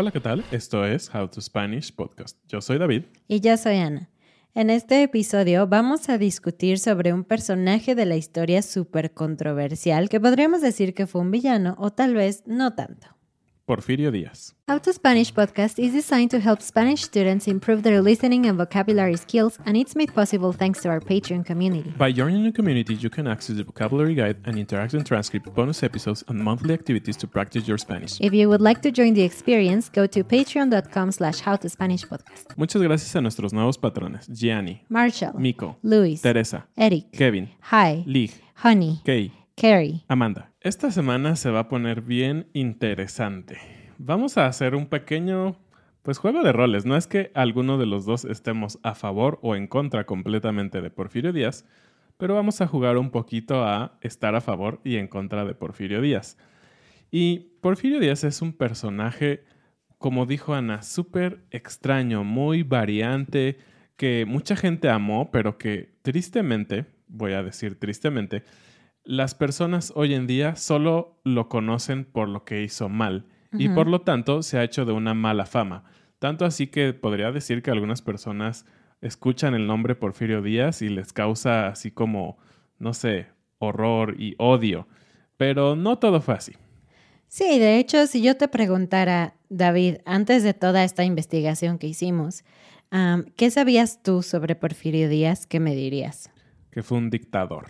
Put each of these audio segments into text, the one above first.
Hola, ¿qué tal? Esto es How to Spanish Podcast. Yo soy David. Y yo soy Ana. En este episodio vamos a discutir sobre un personaje de la historia súper controversial que podríamos decir que fue un villano o tal vez no tanto. Porfirio Díaz. How to Spanish podcast is designed to help Spanish students improve their listening and vocabulary skills, and it's made possible thanks to our Patreon community. By joining the community, you can access the vocabulary guide and interactive transcript, bonus episodes, and monthly activities to practice your Spanish. If you would like to join the experience, go to patreon.com slash howtospanishpodcast. Muchas gracias a nuestros nuevos patrones, Gianni, Marshall, Miko, Luis, Teresa, Eric, Kevin, Hi, Lig, Honey, Kay, Carrie. Amanda. Esta semana se va a poner bien interesante. Vamos a hacer un pequeño, pues juego de roles. No es que alguno de los dos estemos a favor o en contra completamente de Porfirio Díaz, pero vamos a jugar un poquito a estar a favor y en contra de Porfirio Díaz. Y Porfirio Díaz es un personaje, como dijo Ana, súper extraño, muy variante, que mucha gente amó, pero que tristemente, voy a decir tristemente, las personas hoy en día solo lo conocen por lo que hizo mal y por lo tanto se ha hecho de una mala fama. Tanto así que podría decir que algunas personas escuchan el nombre Porfirio Díaz y les causa así como, no sé, horror y odio. Pero no todo fue así. Sí, de hecho, si yo te preguntara, David, antes de toda esta investigación que hicimos, ¿qué sabías tú sobre Porfirio Díaz? ¿Qué me dirías? Que fue un dictador.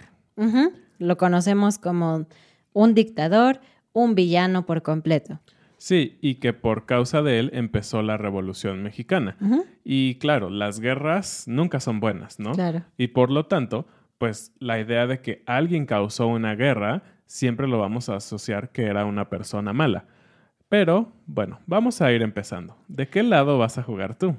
Lo conocemos como un dictador, un villano por completo. Sí, y que por causa de él empezó la Revolución Mexicana. Y claro, las guerras nunca son buenas, ¿no? Claro. Y por lo tanto, pues la idea de que alguien causó una guerra siempre lo vamos a asociar que era una persona mala. Pero, bueno, vamos a ir empezando. ¿De qué lado vas a jugar tú?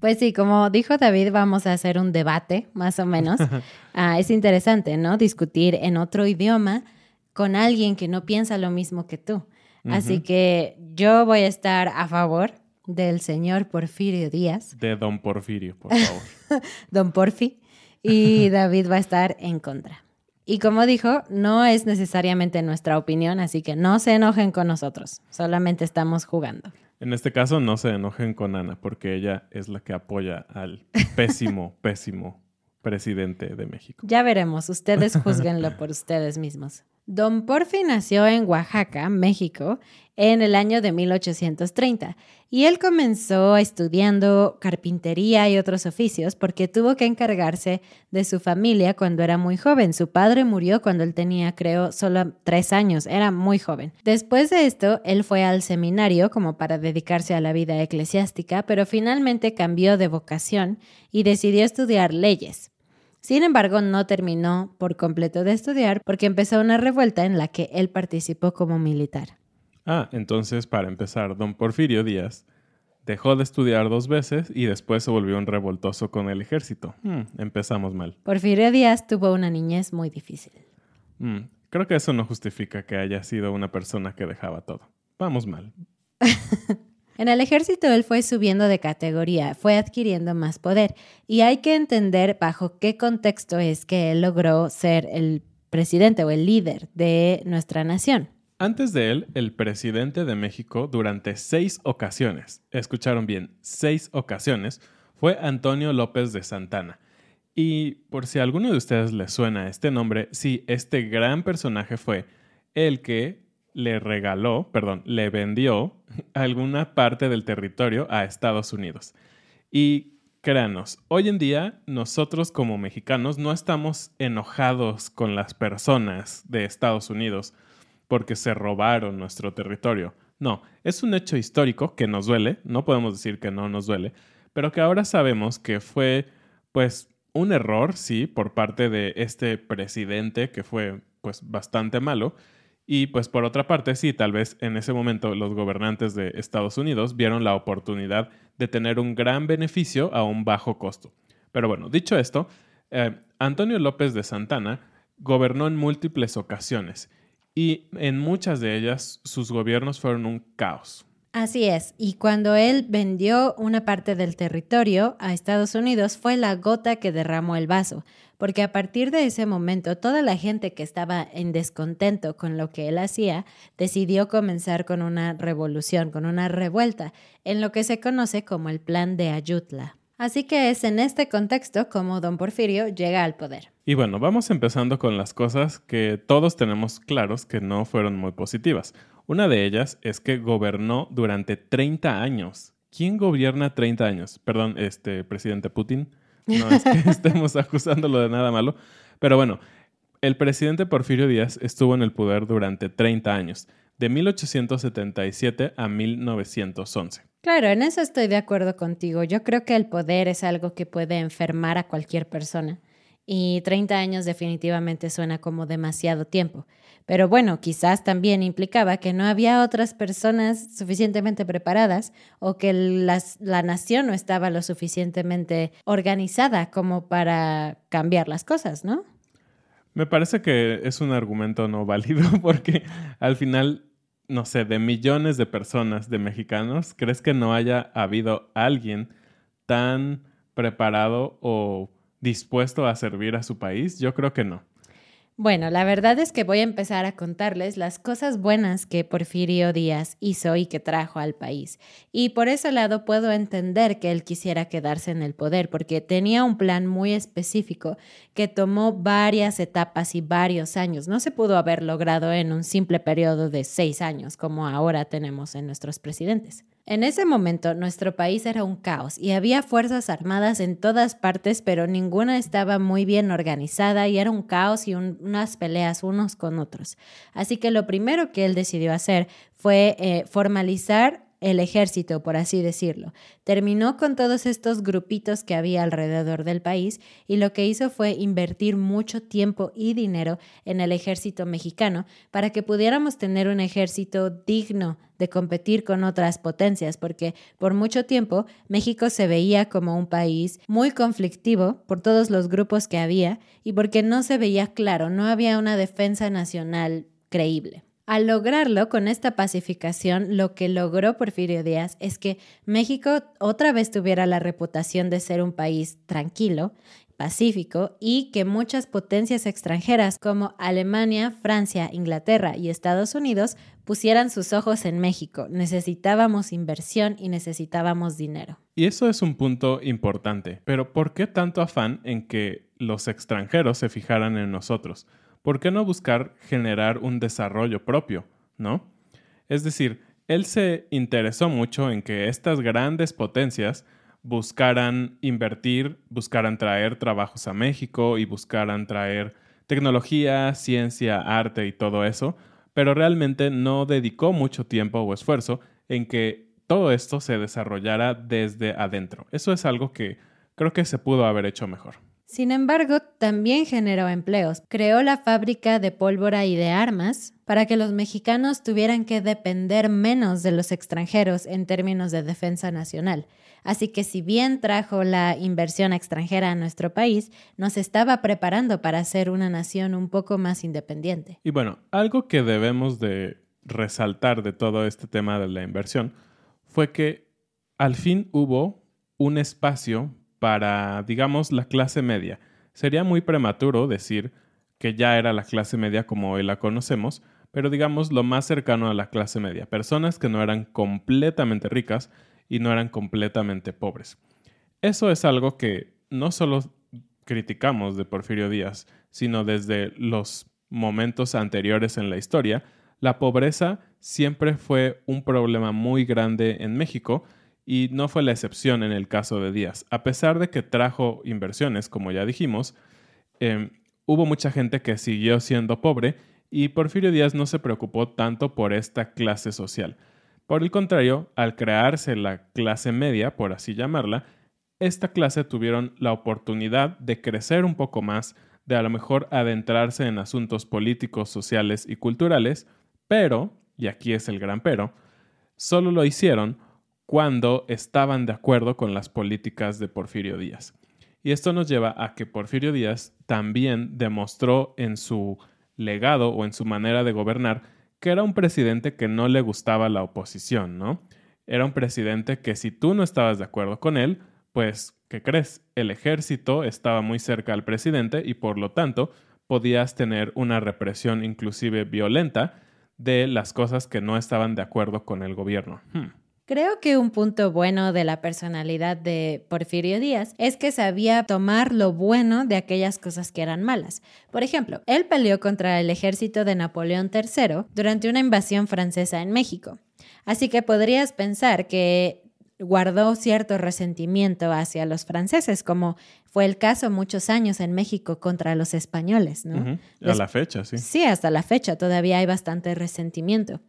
Pues sí, como dijo David, vamos a hacer un debate, más o menos. Ah, es interesante, ¿no? Discutir en otro idioma con alguien que no piensa lo mismo que tú. Así que yo voy a estar a favor del señor Porfirio Díaz, De Don Porfirio, por favor. don Porfi, y David va a estar en contra. Y como dijo, no es necesariamente nuestra opinión, así que no se enojen con nosotros, solamente estamos jugando. En este caso, no se enojen con Ana, porque ella es la que apoya al pésimo, pésimo presidente de México. Ya veremos, ustedes juzguenlo por ustedes mismos. Don Porfi nació en Oaxaca, México, en el año de 1830 y él comenzó estudiando carpintería y otros oficios porque tuvo que encargarse de su familia cuando era muy joven. Su padre murió cuando él tenía, creo, solo tres años, era muy joven. Después de esto, él fue al seminario como para dedicarse a la vida eclesiástica, pero finalmente cambió de vocación y decidió estudiar leyes. Sin embargo, no terminó por completo de estudiar porque empezó una revuelta en la que él participó como militar. Ah, entonces para empezar, don Porfirio Díaz dejó de estudiar dos veces y después se volvió un revoltoso con el ejército. Hmm, empezamos mal. Porfirio Díaz tuvo una niñez muy difícil. Hmm, creo que eso no justifica que haya sido una persona que dejaba todo. Vamos mal. en el ejército él fue subiendo de categoría, fue adquiriendo más poder y hay que entender bajo qué contexto es que él logró ser el presidente o el líder de nuestra nación. Antes de él, el presidente de México durante seis ocasiones, escucharon bien, seis ocasiones, fue Antonio López de Santana. Y por si a alguno de ustedes le suena este nombre, sí, este gran personaje fue el que le regaló, perdón, le vendió alguna parte del territorio a Estados Unidos. Y créanos, hoy en día nosotros como mexicanos no estamos enojados con las personas de Estados Unidos porque se robaron nuestro territorio. No, es un hecho histórico que nos duele, no podemos decir que no nos duele, pero que ahora sabemos que fue pues un error, sí, por parte de este presidente que fue pues bastante malo. Y pues por otra parte, sí, tal vez en ese momento los gobernantes de Estados Unidos vieron la oportunidad de tener un gran beneficio a un bajo costo. Pero bueno, dicho esto, eh, Antonio López de Santana gobernó en múltiples ocasiones y en muchas de ellas sus gobiernos fueron un caos. Así es, y cuando él vendió una parte del territorio a Estados Unidos fue la gota que derramó el vaso, porque a partir de ese momento toda la gente que estaba en descontento con lo que él hacía decidió comenzar con una revolución, con una revuelta, en lo que se conoce como el Plan de Ayutla. Así que es en este contexto como don Porfirio llega al poder. Y bueno, vamos empezando con las cosas que todos tenemos claros que no fueron muy positivas. Una de ellas es que gobernó durante 30 años. ¿Quién gobierna 30 años? Perdón, este presidente Putin. No es que estemos acusándolo de nada malo. Pero bueno, el presidente Porfirio Díaz estuvo en el poder durante 30 años, de 1877 a 1911. Claro, en eso estoy de acuerdo contigo. Yo creo que el poder es algo que puede enfermar a cualquier persona. Y 30 años definitivamente suena como demasiado tiempo. Pero bueno, quizás también implicaba que no había otras personas suficientemente preparadas o que la nación no estaba lo suficientemente organizada como para cambiar las cosas, ¿no? Me parece que es un argumento no válido porque al final no sé, de millones de personas, de mexicanos, ¿crees que no haya habido alguien tan preparado o dispuesto a servir a su país? Yo creo que no. Bueno, la verdad es que voy a empezar a contarles las cosas buenas que Porfirio Díaz hizo y que trajo al país. Y por ese lado puedo entender que él quisiera quedarse en el poder, porque tenía un plan muy específico que tomó varias etapas y varios años. No se pudo haber logrado en un simple periodo de seis años, como ahora tenemos en nuestros presidentes. En ese momento nuestro país era un caos y había fuerzas armadas en todas partes, pero ninguna estaba muy bien organizada y era un caos y unas peleas unos con otros. Así que lo primero que él decidió hacer fue eh, formalizar el ejército, por así decirlo. Terminó con todos estos grupitos que había alrededor del país y lo que hizo fue invertir mucho tiempo y dinero en el ejército mexicano para que pudiéramos tener un ejército digno de competir con otras potencias, porque por mucho tiempo México se veía como un país muy conflictivo por todos los grupos que había y porque no se veía claro, no había una defensa nacional creíble. Al lograrlo con esta pacificación, lo que logró Porfirio Díaz es que México otra vez tuviera la reputación de ser un país tranquilo, pacífico y que muchas potencias extranjeras como Alemania, Francia, Inglaterra y Estados Unidos pusieran sus ojos en México. Necesitábamos inversión y necesitábamos dinero. Y eso es un punto importante, pero ¿por qué tanto afán en que los extranjeros se fijaran en nosotros? ¿Por qué no buscar generar un desarrollo propio? ¿No? Es decir, él se interesó mucho en que estas grandes potencias buscaran invertir, buscaran traer trabajos a México y buscaran traer tecnología, ciencia, arte y todo eso, pero realmente no dedicó mucho tiempo o esfuerzo en que todo esto se desarrollara desde adentro. Eso es algo que creo que se pudo haber hecho mejor. Sin embargo, también generó empleos. Creó la fábrica de pólvora y de armas para que los mexicanos tuvieran que depender menos de los extranjeros en términos de defensa nacional. Así que si bien trajo la inversión extranjera a nuestro país, nos estaba preparando para ser una nación un poco más independiente. Y bueno, algo que debemos de resaltar de todo este tema de la inversión fue que al fin hubo un espacio para, digamos, la clase media. Sería muy prematuro decir que ya era la clase media como hoy la conocemos, pero digamos lo más cercano a la clase media, personas que no eran completamente ricas y no eran completamente pobres. Eso es algo que no solo criticamos de Porfirio Díaz, sino desde los momentos anteriores en la historia, la pobreza siempre fue un problema muy grande en México y no fue la excepción en el caso de Díaz. A pesar de que trajo inversiones, como ya dijimos, em, hubo mucha gente que siguió siendo pobre y Porfirio Díaz no se preocupó tanto por esta clase social. Por el contrario, al crearse la clase media, por así llamarla, esta clase tuvieron la oportunidad de crecer un poco más, de a lo mejor adentrarse en asuntos políticos, sociales y culturales, pero, y aquí es el gran pero, solo lo hicieron cuando estaban de acuerdo con las políticas de Porfirio Díaz. Y esto nos lleva a que Porfirio Díaz también demostró en su legado o en su manera de gobernar que era un presidente que no le gustaba la oposición, ¿no? Era un presidente que si tú no estabas de acuerdo con él, pues, ¿qué crees? El ejército estaba muy cerca al presidente y por lo tanto podías tener una represión inclusive violenta de las cosas que no estaban de acuerdo con el gobierno. Hmm. Creo que un punto bueno de la personalidad de Porfirio Díaz es que sabía tomar lo bueno de aquellas cosas que eran malas. Por ejemplo, él peleó contra el ejército de Napoleón III durante una invasión francesa en México. Así que podrías pensar que guardó cierto resentimiento hacia los franceses, como fue el caso muchos años en México contra los españoles, ¿no? A la fecha, sí. Sí, hasta la fecha todavía hay bastante resentimiento.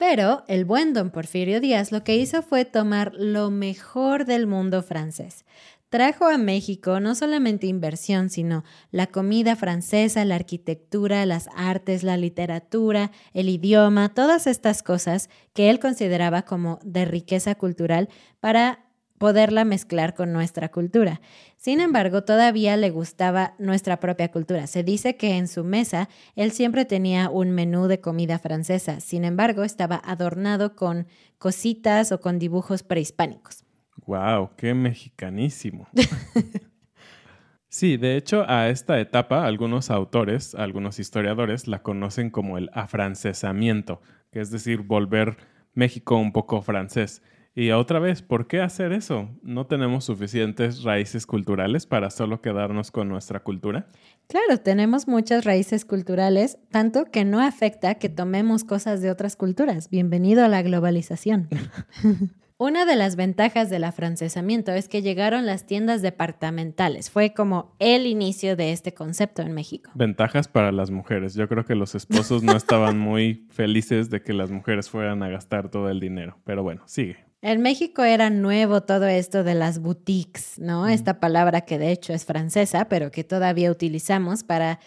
Pero el buen don Porfirio Díaz lo que hizo fue tomar lo mejor del mundo francés. Trajo a México no solamente inversión, sino la comida francesa, la arquitectura, las artes, la literatura, el idioma, todas estas cosas que él consideraba como de riqueza cultural para poderla mezclar con nuestra cultura. Sin embargo, todavía le gustaba nuestra propia cultura. Se dice que en su mesa él siempre tenía un menú de comida francesa. Sin embargo, estaba adornado con cositas o con dibujos prehispánicos. ¡Wow! ¡Qué mexicanísimo! sí, de hecho, a esta etapa algunos autores, algunos historiadores la conocen como el afrancesamiento, que es decir, volver México un poco francés. Y otra vez, ¿por qué hacer eso? ¿No tenemos suficientes raíces culturales para solo quedarnos con nuestra cultura? Claro, tenemos muchas raíces culturales, tanto que no afecta que tomemos cosas de otras culturas. Bienvenido a la globalización. Una de las ventajas del afrancesamiento es que llegaron las tiendas departamentales. Fue como el inicio de este concepto en México. Ventajas para las mujeres. Yo creo que los esposos no estaban muy felices de que las mujeres fueran a gastar todo el dinero. Pero bueno, sigue. En México era nuevo todo esto de las boutiques, ¿no? Esta palabra que de hecho es francesa, pero que todavía utilizamos para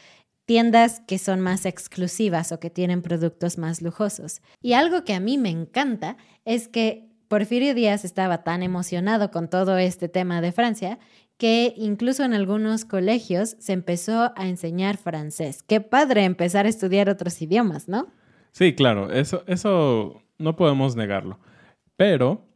tiendas que son más exclusivas o que tienen productos más lujosos. Y algo que a mí me encanta es que Porfirio Díaz estaba tan emocionado con todo este tema de Francia que incluso en algunos colegios se empezó a enseñar francés. Qué padre empezar a estudiar otros idiomas, ¿no? Sí, claro, eso, eso no podemos negarlo. Pero,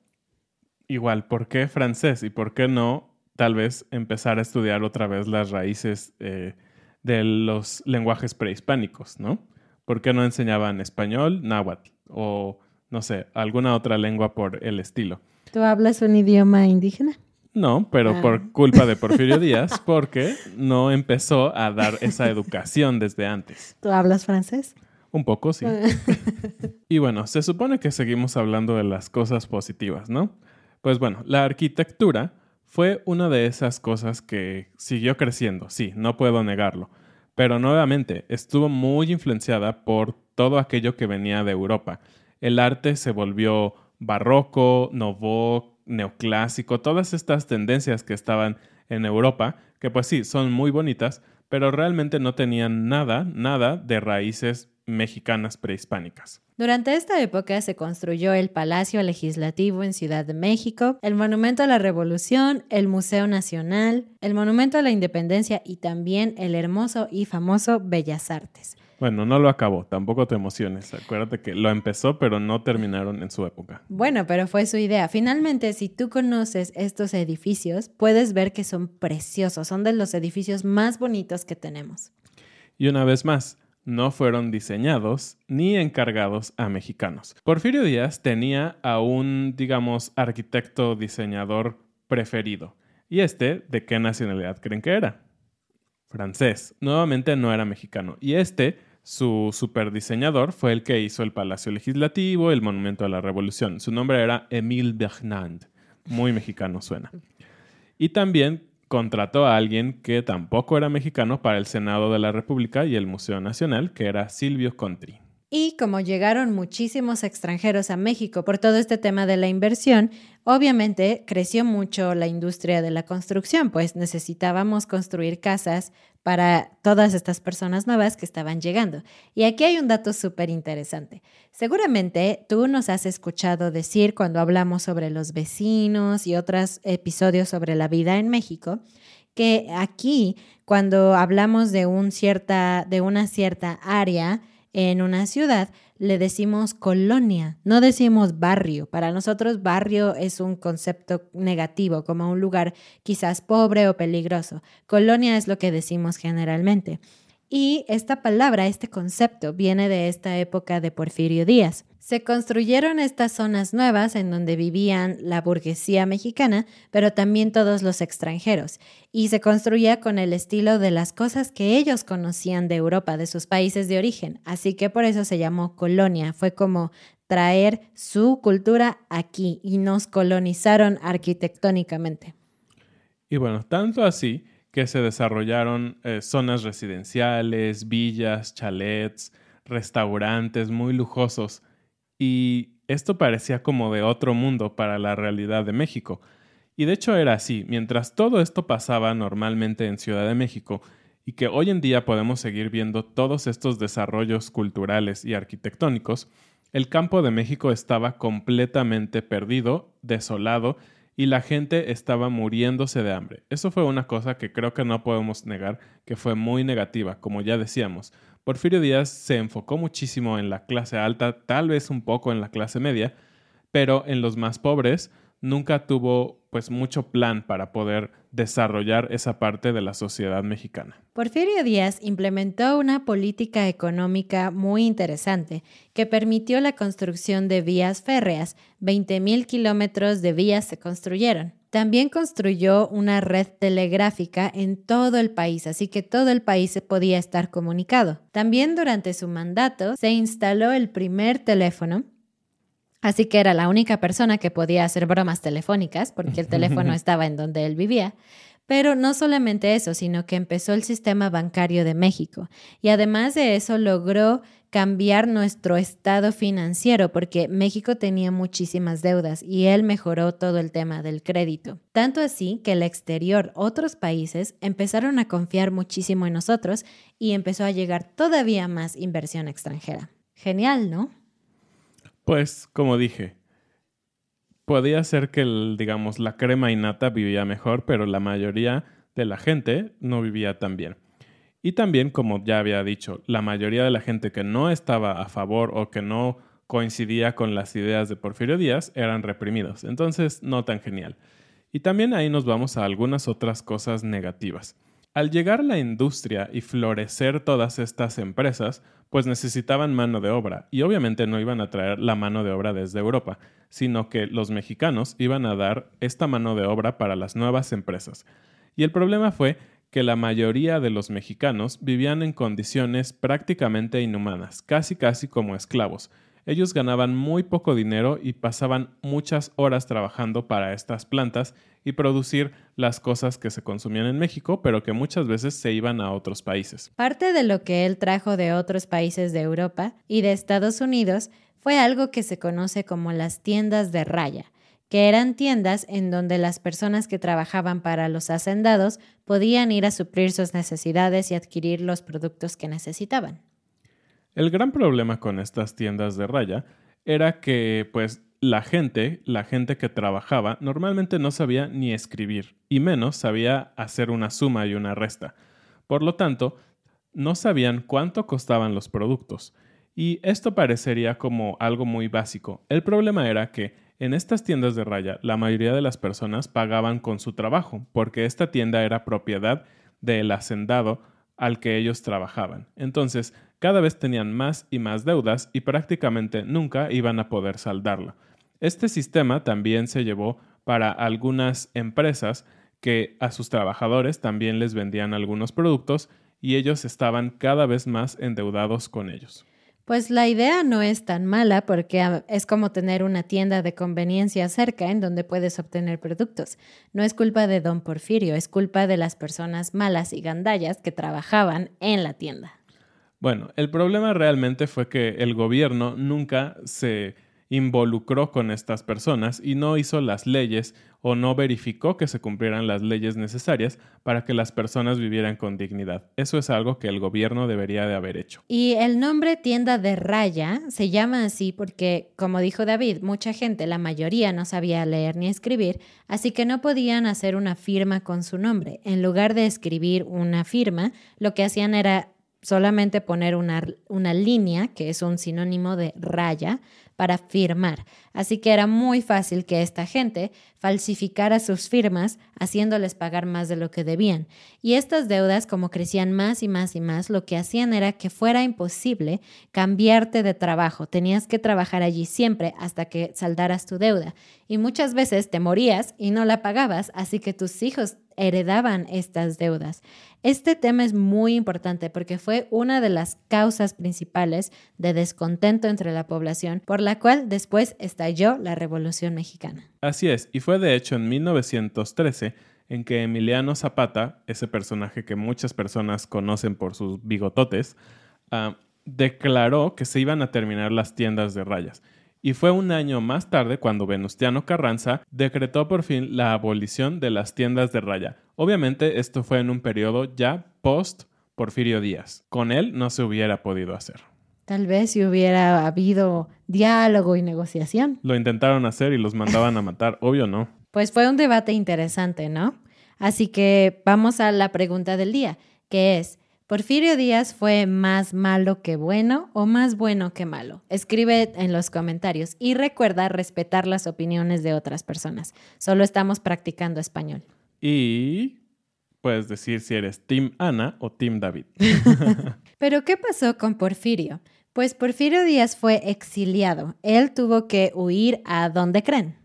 igual, ¿por qué francés y por qué no tal vez empezar a estudiar otra vez las raíces eh, de los lenguajes prehispánicos, ¿no? ¿Por qué no enseñaban español, náhuatl o no sé, alguna otra lengua por el estilo. ¿Tú hablas un idioma indígena? No, pero ah. por culpa de Porfirio Díaz, porque no empezó a dar esa educación desde antes. ¿Tú hablas francés? Un poco, sí. y bueno, se supone que seguimos hablando de las cosas positivas, ¿no? Pues bueno, la arquitectura fue una de esas cosas que siguió creciendo, sí, no puedo negarlo. Pero nuevamente, estuvo muy influenciada por todo aquello que venía de Europa el arte se volvió barroco, novo, neoclásico, todas estas tendencias que estaban en Europa, que pues sí, son muy bonitas, pero realmente no tenían nada, nada de raíces mexicanas prehispánicas. Durante esta época se construyó el Palacio Legislativo en Ciudad de México, el Monumento a la Revolución, el Museo Nacional, el Monumento a la Independencia y también el hermoso y famoso Bellas Artes. Bueno, no lo acabó, tampoco te emociones. Acuérdate que lo empezó, pero no terminaron en su época. Bueno, pero fue su idea. Finalmente, si tú conoces estos edificios, puedes ver que son preciosos, son de los edificios más bonitos que tenemos. Y una vez más, no fueron diseñados ni encargados a mexicanos. Porfirio Díaz tenía a un, digamos, arquitecto diseñador preferido. ¿Y este de qué nacionalidad creen que era? Francés. Nuevamente no era mexicano. Y este su superdiseñador fue el que hizo el Palacio Legislativo, el Monumento a la Revolución. Su nombre era Émile Bernand. Muy mexicano suena. Y también contrató a alguien que tampoco era mexicano para el Senado de la República y el Museo Nacional, que era Silvio Contri. Y como llegaron muchísimos extranjeros a México por todo este tema de la inversión, obviamente creció mucho la industria de la construcción, pues necesitábamos construir casas para todas estas personas nuevas que estaban llegando. Y aquí hay un dato súper interesante. Seguramente tú nos has escuchado decir cuando hablamos sobre los vecinos y otros episodios sobre la vida en México, que aquí cuando hablamos de, un cierta, de una cierta área, en una ciudad le decimos colonia, no decimos barrio. Para nosotros barrio es un concepto negativo, como un lugar quizás pobre o peligroso. Colonia es lo que decimos generalmente. Y esta palabra, este concepto, viene de esta época de Porfirio Díaz. Se construyeron estas zonas nuevas en donde vivían la burguesía mexicana, pero también todos los extranjeros, y se construía con el estilo de las cosas que ellos conocían de Europa, de sus países de origen, así que por eso se llamó colonia, fue como traer su cultura aquí y nos colonizaron arquitectónicamente. Y bueno, tanto así que se desarrollaron eh, zonas residenciales, villas, chalets, restaurantes muy lujosos y esto parecía como de otro mundo para la realidad de México. Y de hecho era así, mientras todo esto pasaba normalmente en Ciudad de México, y que hoy en día podemos seguir viendo todos estos desarrollos culturales y arquitectónicos, el campo de México estaba completamente perdido, desolado, y la gente estaba muriéndose de hambre. Eso fue una cosa que creo que no podemos negar que fue muy negativa, como ya decíamos, Porfirio Díaz se enfocó muchísimo en la clase alta, tal vez un poco en la clase media, pero en los más pobres nunca tuvo pues mucho plan para poder desarrollar esa parte de la sociedad mexicana. Porfirio Díaz implementó una política económica muy interesante que permitió la construcción de vías férreas. 20.000 kilómetros de vías se construyeron. También construyó una red telegráfica en todo el país, así que todo el país podía estar comunicado. También durante su mandato se instaló el primer teléfono, así que era la única persona que podía hacer bromas telefónicas, porque el teléfono estaba en donde él vivía. Pero no solamente eso, sino que empezó el sistema bancario de México y además de eso logró cambiar nuestro estado financiero porque México tenía muchísimas deudas y él mejoró todo el tema del crédito. Tanto así que el exterior, otros países, empezaron a confiar muchísimo en nosotros y empezó a llegar todavía más inversión extranjera. Genial, ¿no? Pues, como dije, podía ser que, digamos, la crema innata vivía mejor, pero la mayoría de la gente no vivía tan bien. Y también, como ya había dicho, la mayoría de la gente que no estaba a favor o que no coincidía con las ideas de Porfirio Díaz eran reprimidos. Entonces, no tan genial. Y también ahí nos vamos a algunas otras cosas negativas. Al llegar la industria y florecer todas estas empresas, pues necesitaban mano de obra y obviamente no iban a traer la mano de obra desde Europa, sino que los mexicanos iban a dar esta mano de obra para las nuevas empresas. Y el problema fue que la mayoría de los mexicanos vivían en condiciones prácticamente inhumanas, casi casi como esclavos, ellos ganaban muy poco dinero y pasaban muchas horas trabajando para estas plantas y producir las cosas que se consumían en México, pero que muchas veces se iban a otros países. Parte de lo que él trajo de otros países de Europa y de Estados Unidos fue algo que se conoce como las tiendas de raya, que eran tiendas en donde las personas que trabajaban para los hacendados podían ir a suplir sus necesidades y adquirir los productos que necesitaban. El gran problema con estas tiendas de raya era que, pues, la gente, la gente que trabajaba, normalmente no sabía ni escribir, y menos sabía hacer una suma y una resta. Por lo tanto, no sabían cuánto costaban los productos. Y esto parecería como algo muy básico. El problema era que en estas tiendas de raya la mayoría de las personas pagaban con su trabajo, porque esta tienda era propiedad del hacendado al que ellos trabajaban. Entonces, cada vez tenían más y más deudas y prácticamente nunca iban a poder saldarla. Este sistema también se llevó para algunas empresas que a sus trabajadores también les vendían algunos productos y ellos estaban cada vez más endeudados con ellos. Pues la idea no es tan mala porque ah, es como tener una tienda de conveniencia cerca en donde puedes obtener productos. No es culpa de don Porfirio, es culpa de las personas malas y gandallas que trabajaban en la tienda. Bueno, el problema realmente fue que el gobierno nunca se involucró con estas personas y no hizo las leyes o no verificó que se cumplieran las leyes necesarias para que las personas vivieran con dignidad. Eso es algo que el gobierno debería de haber hecho. Y el nombre tienda de raya se llama así porque, como dijo David, mucha gente, la mayoría no sabía leer ni escribir, así que no podían hacer una firma con su nombre. En lugar de escribir una firma, lo que hacían era solamente poner una, una línea, que es un sinónimo de raya, para firmar. Así que era muy fácil que esta gente falsificara sus firmas haciéndoles pagar más de lo que debían. Y estas deudas, como crecían más y más y más, lo que hacían era que fuera imposible cambiarte de trabajo. Tenías que trabajar allí siempre hasta que saldaras tu deuda. Y muchas veces te morías y no la pagabas, así que tus hijos heredaban estas deudas. Este tema es muy importante porque fue una de las causas principales de descontento entre la población, por la cual después estalló la Revolución Mexicana. Así es, y fue de hecho en 1913 en que Emiliano Zapata, ese personaje que muchas personas conocen por sus bigototes, ah, declaró que se iban a terminar las tiendas de rayas y fue un año más tarde cuando Venustiano Carranza decretó por fin la abolición de las tiendas de raya. Obviamente esto fue en un periodo ya post Porfirio Díaz. Con él no se hubiera podido hacer. Tal vez si hubiera habido diálogo y negociación. Lo intentaron hacer y los mandaban a matar, obvio no. Pues fue un debate interesante, ¿no? Así que vamos a la pregunta del día, que es, ¿Porfirio Díaz fue más malo que bueno o más bueno que malo? Escribe en los comentarios y recuerda respetar las opiniones de otras personas. Solo estamos practicando español. Y puedes decir si eres Team Ana o Team David. Pero ¿qué pasó con Porfirio? Pues Porfirio Díaz fue exiliado. Él tuvo que huir a dónde creen.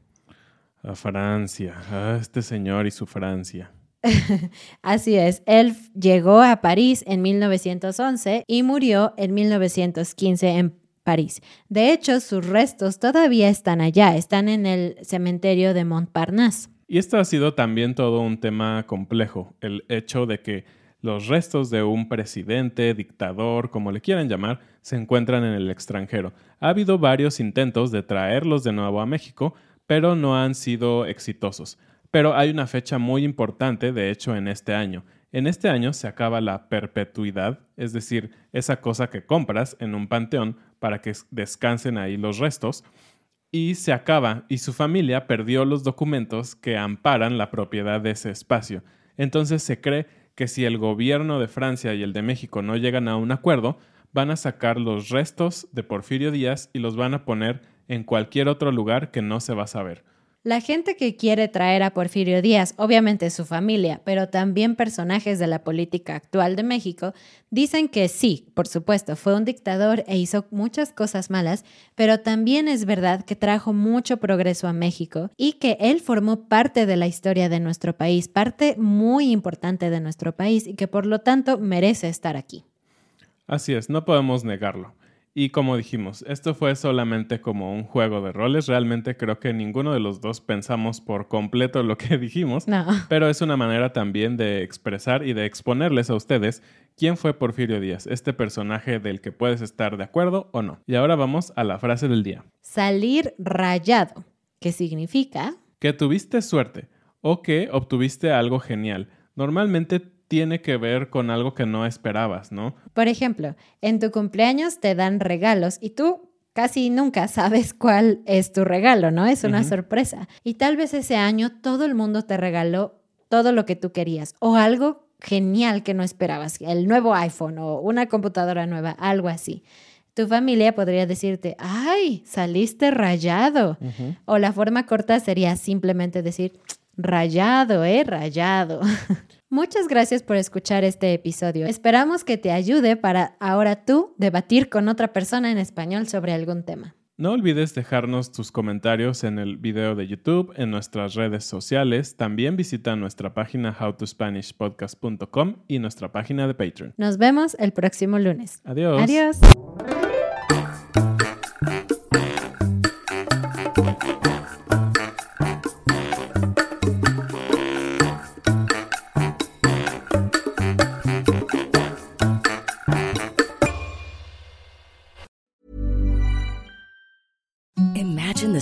A Francia, a este señor y su Francia. Así es, él llegó a París en 1911 y murió en 1915 en París. De hecho, sus restos todavía están allá, están en el cementerio de Montparnasse. Y esto ha sido también todo un tema complejo, el hecho de que los restos de un presidente, dictador, como le quieran llamar, se encuentran en el extranjero. Ha habido varios intentos de traerlos de nuevo a México, pero no han sido exitosos. Pero hay una fecha muy importante, de hecho, en este año. En este año se acaba la perpetuidad, es decir, esa cosa que compras en un panteón para que descansen ahí los restos, y se acaba, y su familia perdió los documentos que amparan la propiedad de ese espacio. Entonces se cree que si el gobierno de Francia y el de México no llegan a un acuerdo, van a sacar los restos de Porfirio Díaz y los van a poner en cualquier otro lugar que no se va a saber. La gente que quiere traer a Porfirio Díaz, obviamente su familia, pero también personajes de la política actual de México, dicen que sí, por supuesto, fue un dictador e hizo muchas cosas malas, pero también es verdad que trajo mucho progreso a México y que él formó parte de la historia de nuestro país, parte muy importante de nuestro país y que por lo tanto merece estar aquí. Así es, no podemos negarlo. Y como dijimos, esto fue solamente como un juego de roles. Realmente creo que ninguno de los dos pensamos por completo lo que dijimos. No. Pero es una manera también de expresar y de exponerles a ustedes quién fue Porfirio Díaz, este personaje del que puedes estar de acuerdo o no. Y ahora vamos a la frase del día. Salir rayado. que significa que tuviste suerte o que obtuviste algo genial. Normalmente tiene que ver con algo que no esperabas, ¿no? Por ejemplo, en tu cumpleaños te dan regalos y tú casi nunca sabes cuál es tu regalo, ¿no? Es una sorpresa. Y tal vez ese año todo el mundo te regaló todo lo que tú querías o algo genial que no esperabas, el nuevo iPhone o una computadora nueva, algo así. Tu familia podría decirte, ay, saliste rayado. O la forma corta sería simplemente decir, rayado, eh, rayado. Muchas gracias por escuchar este episodio. Esperamos que te ayude para ahora tú debatir con otra persona en español sobre algún tema. No olvides dejarnos tus comentarios en el video de YouTube, en nuestras redes sociales. También visita nuestra página howtospanishpodcast.com y nuestra página de Patreon. Nos vemos el próximo lunes. Adiós. Adiós.